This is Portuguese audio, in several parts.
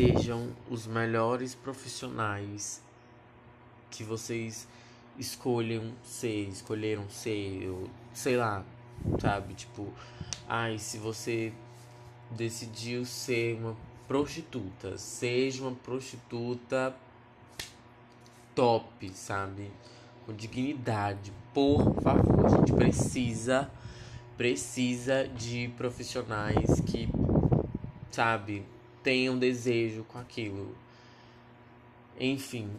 sejam os melhores profissionais que vocês escolham ser, escolheram ser, eu, sei lá, sabe? Tipo, ai, se você decidiu ser uma prostituta, seja uma prostituta top, sabe? Com dignidade, por favor, a gente precisa precisa de profissionais que, sabe, tenham desejo com aquilo. Enfim,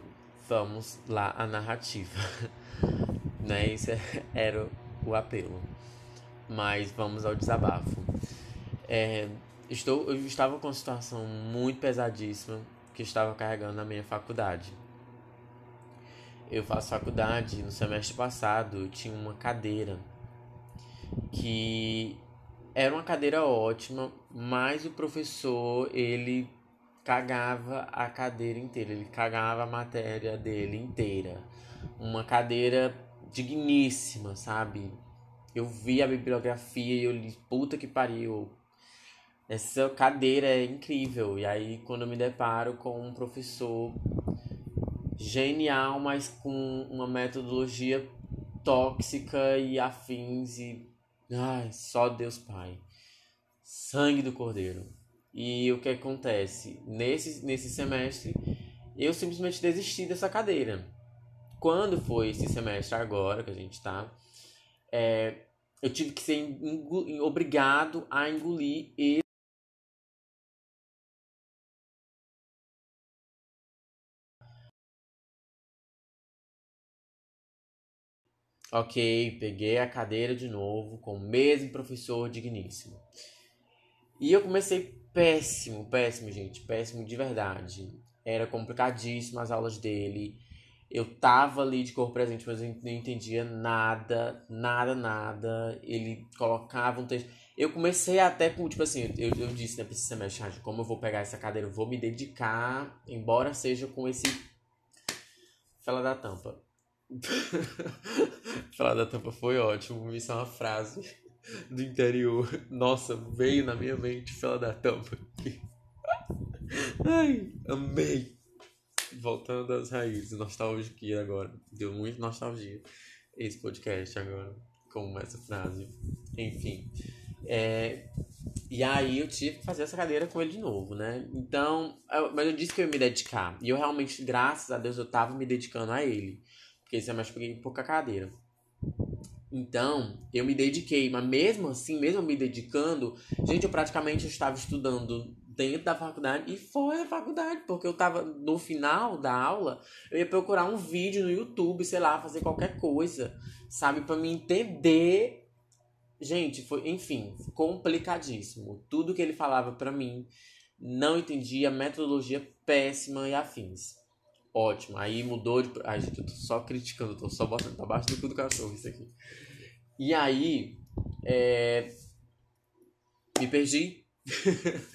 vamos lá a narrativa. né? Isso era o apelo. Mas vamos ao desabafo. É, estou, eu estava com uma situação muito pesadíssima que estava carregando na minha faculdade. Eu faço faculdade, no semestre passado eu tinha uma cadeira que era uma cadeira ótima, mas o professor, ele cagava a cadeira inteira, ele cagava a matéria dele inteira. Uma cadeira digníssima, sabe? Eu vi a bibliografia e eu li, puta que pariu. Essa cadeira é incrível. E aí, quando eu me deparo com um professor genial, mas com uma metodologia tóxica e afins e ai, só Deus Pai. Sangue do Cordeiro. E o que acontece? Nesse, nesse semestre, eu simplesmente desisti dessa cadeira. Quando foi esse semestre agora que a gente tá, é, eu tive que ser obrigado a engolir esse Ok, peguei a cadeira de novo com o mesmo professor digníssimo. E eu comecei péssimo, péssimo, gente, péssimo de verdade. Era complicadíssimo as aulas dele. Eu tava ali de corpo presente, mas eu não entendia nada, nada, nada. Ele colocava um texto. Eu comecei até com, tipo assim, eu, eu disse né, pra esse semestre, como eu vou pegar essa cadeira, eu vou me dedicar, embora seja com esse. Fala da tampa Falar da tampa foi ótimo. Isso é uma frase do interior. Nossa, veio na minha mente falar da tampa. Ai, amei. Voltando às raízes, nostalgia agora. Deu muito nostalgia esse podcast agora, com essa frase. Enfim. É, e aí eu tive que fazer essa cadeira com ele de novo, né? Então, eu, mas eu disse que eu ia me dedicar. E eu realmente, graças a Deus, eu tava me dedicando a ele. Porque semestre eu peguei pouca cadeira. Então, eu me dediquei, mas mesmo assim, mesmo me dedicando, gente, eu praticamente estava estudando dentro da faculdade e fora da faculdade, porque eu tava no final da aula, eu ia procurar um vídeo no YouTube, sei lá, fazer qualquer coisa, sabe, para me entender. Gente, foi, enfim, complicadíssimo. Tudo que ele falava para mim, não entendia, metodologia péssima e afins. Ótimo. Aí mudou de. Ai, gente, eu tô só criticando, tô só botando pra baixo do cu do cachorro isso aqui. E aí. É... Me perdi.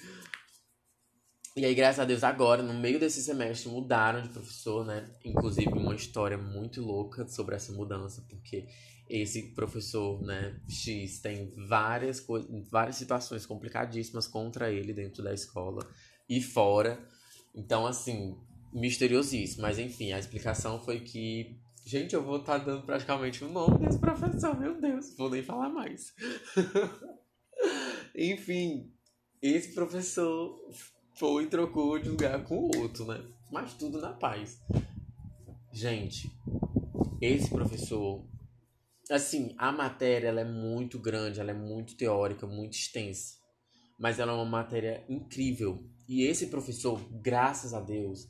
e aí, graças a Deus, agora, no meio desse semestre, mudaram de professor, né? Inclusive, uma história muito louca sobre essa mudança, porque esse professor, né, X, tem várias coisas, várias situações complicadíssimas contra ele dentro da escola e fora. Então, assim, misteriosíssimo. Mas enfim, a explicação foi que. Gente, eu vou estar tá dando praticamente o nome desse professor, meu Deus, vou nem falar mais. enfim, esse professor foi e trocou de lugar com o outro, né? Mas tudo na paz. Gente, esse professor. Assim, a matéria ela é muito grande, ela é muito teórica, muito extensa. Mas ela é uma matéria incrível. E esse professor, graças a Deus,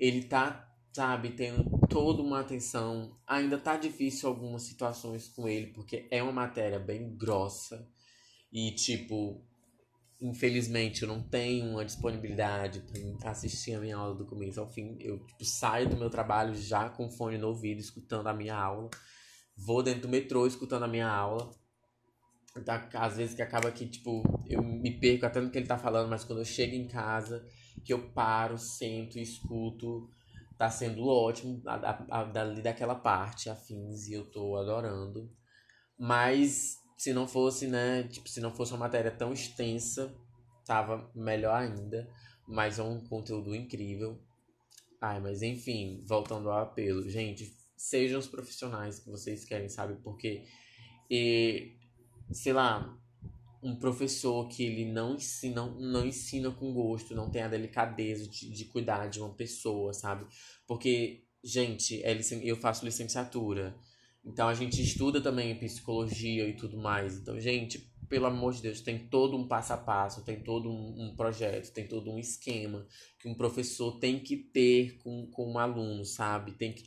ele tá, sabe, tendo toda uma atenção. Ainda tá difícil algumas situações com ele, porque é uma matéria bem grossa. E, tipo, infelizmente eu não tenho uma disponibilidade para assistir a minha aula do começo ao fim. Eu, tipo, saio do meu trabalho já com fone no ouvido, escutando a minha aula. Vou dentro do metrô escutando a minha aula. Tá, às vezes que acaba que, tipo, eu me perco até no que ele tá falando, mas quando eu chego em casa que eu paro, sento e escuto. Tá sendo ótimo a, dali daquela parte, afins, e eu tô adorando. Mas se não fosse, né, tipo, se não fosse uma matéria tão extensa, tava melhor ainda. mas é um conteúdo incrível. Ai, mas enfim, voltando ao apelo, gente, sejam os profissionais que vocês querem, sabe? Porque, e, sei lá, um professor que ele não ensina, não ensina com gosto, não tem a delicadeza de, de cuidar de uma pessoa, sabe? Porque, gente, é, eu faço licenciatura, então a gente estuda também psicologia e tudo mais. Então, gente, pelo amor de Deus, tem todo um passo a passo, tem todo um, um projeto, tem todo um esquema que um professor tem que ter com, com um aluno, sabe? Tem que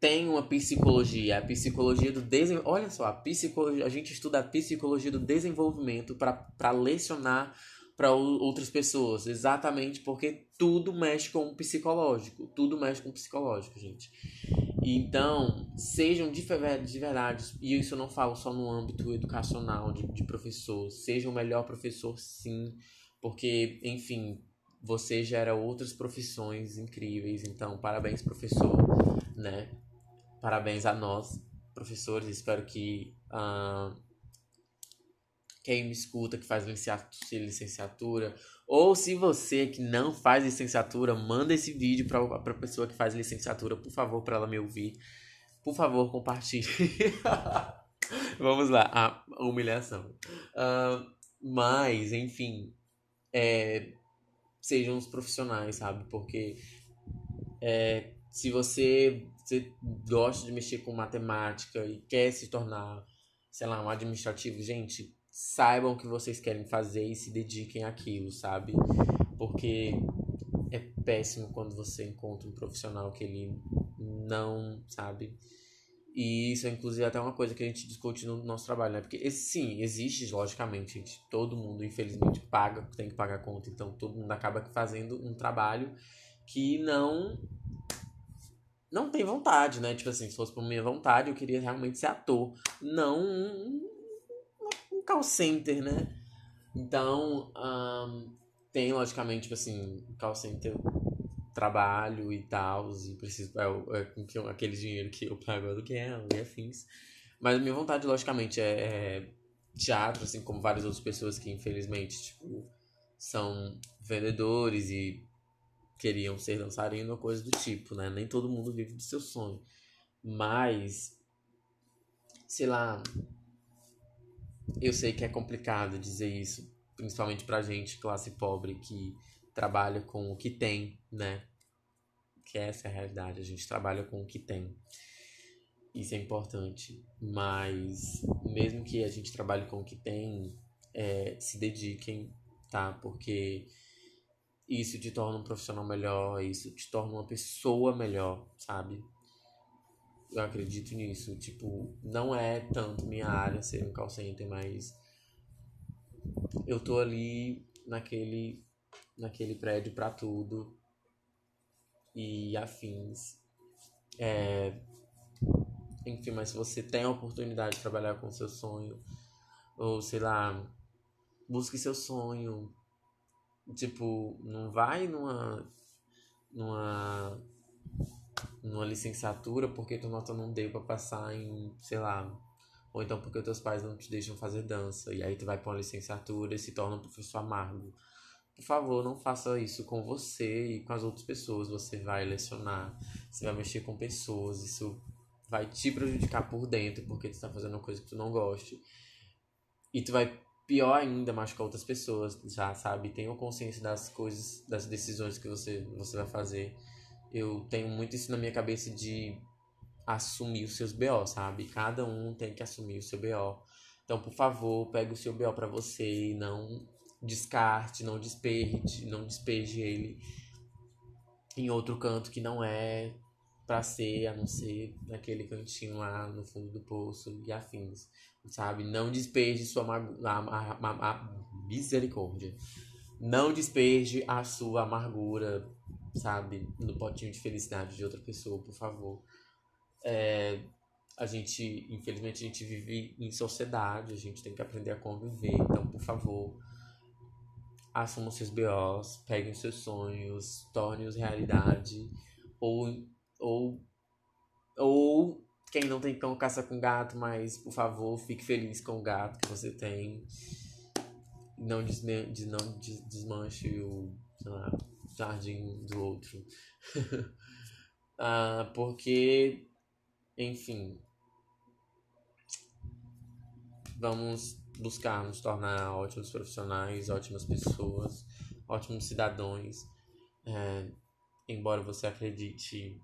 tem uma psicologia, a psicologia do desenvolvimento. Olha só, a psicologia, a gente estuda a psicologia do desenvolvimento para lecionar para outras pessoas, exatamente porque tudo mexe com o psicológico, tudo mexe com o psicológico, gente. Então, sejam de, de verdade, e isso eu não falo só no âmbito educacional de, de professor, seja o melhor professor sim, porque, enfim, você gera outras profissões incríveis, então parabéns professor, né? Parabéns a nós, professores. Espero que uh, quem me escuta, que faz licenciatura, ou se você que não faz licenciatura, manda esse vídeo para a pessoa que faz licenciatura, por favor, para ela me ouvir. Por favor, compartilhe. Vamos lá, a humilhação. Uh, mas, enfim, é, sejam os profissionais, sabe? Porque é, se você, você gosta de mexer com matemática e quer se tornar, sei lá, um administrativo, gente, saibam o que vocês querem fazer e se dediquem àquilo, sabe? Porque é péssimo quando você encontra um profissional que ele não, sabe? E isso é inclusive até uma coisa que a gente discute no nosso trabalho, né? Porque sim, existe, logicamente, gente. Todo mundo, infelizmente, paga, tem que pagar conta. Então todo mundo acaba fazendo um trabalho que não não tem vontade, né? Tipo assim, se fosse por minha vontade, eu queria realmente ser ator, não um, um call center, né? Então, um, tem logicamente, tipo assim, call center trabalho e tal, e preciso é, é, aquele dinheiro que eu pago aluguel e afins. Mas a minha vontade, logicamente, é, é teatro, assim como várias outras pessoas que infelizmente, tipo, são vendedores e queriam ser dançarino ou coisa do tipo, né? Nem todo mundo vive do seu sonho. Mas, sei lá, eu sei que é complicado dizer isso, principalmente pra gente, classe pobre, que trabalha com o que tem, né? Que essa é a realidade, a gente trabalha com o que tem. Isso é importante. Mas, mesmo que a gente trabalhe com o que tem, é, se dediquem, tá? Porque isso te torna um profissional melhor, isso te torna uma pessoa melhor, sabe? Eu acredito nisso. Tipo, não é tanto minha área ser um call center, mas eu tô ali naquele, naquele prédio para tudo e afins. É, enfim, mas se você tem a oportunidade de trabalhar com seu sonho, ou sei lá, busque seu sonho, Tipo, não vai numa. numa. numa licenciatura porque tua nota não deu para passar em, sei lá. Ou então porque teus pais não te deixam fazer dança. E aí tu vai pra uma licenciatura e se torna um professor amargo. Por favor, não faça isso com você e com as outras pessoas. Você vai lecionar, você vai mexer com pessoas, isso vai te prejudicar por dentro porque tu tá fazendo uma coisa que tu não goste. E tu vai pior ainda machucar outras pessoas, já sabe? Tenham consciência das coisas, das decisões que você, você vai fazer. Eu tenho muito isso na minha cabeça de assumir os seus BO, sabe? Cada um tem que assumir o seu BO. Então, por favor, pegue o seu BO para você e não descarte, não despeje, não despeje ele em outro canto que não é ser, a não ser naquele cantinho lá no fundo do poço e afins sabe? Não despeje sua amargura. Misericórdia. Não despeje a sua amargura, sabe? No potinho de felicidade de outra pessoa, por favor. É, a gente, infelizmente, a gente vive em sociedade, a gente tem que aprender a conviver. Então, por favor, assumam seus BOs, peguem seus sonhos, tornem-os realidade. Ou, ou, ou quem não tem cão caça com gato, mas por favor, fique feliz com o gato que você tem. não, desme, de, não des, desmanche o lá, jardim do outro. ah, porque, enfim, vamos buscar nos tornar ótimos profissionais, ótimas pessoas, ótimos cidadãos. É, embora você acredite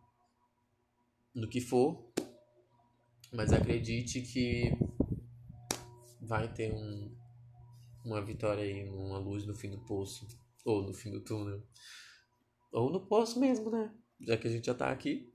no que for, mas acredite que vai ter um, uma vitória aí, uma luz no fim do poço, ou no fim do túnel, ou no poço mesmo, né? Já que a gente já tá aqui.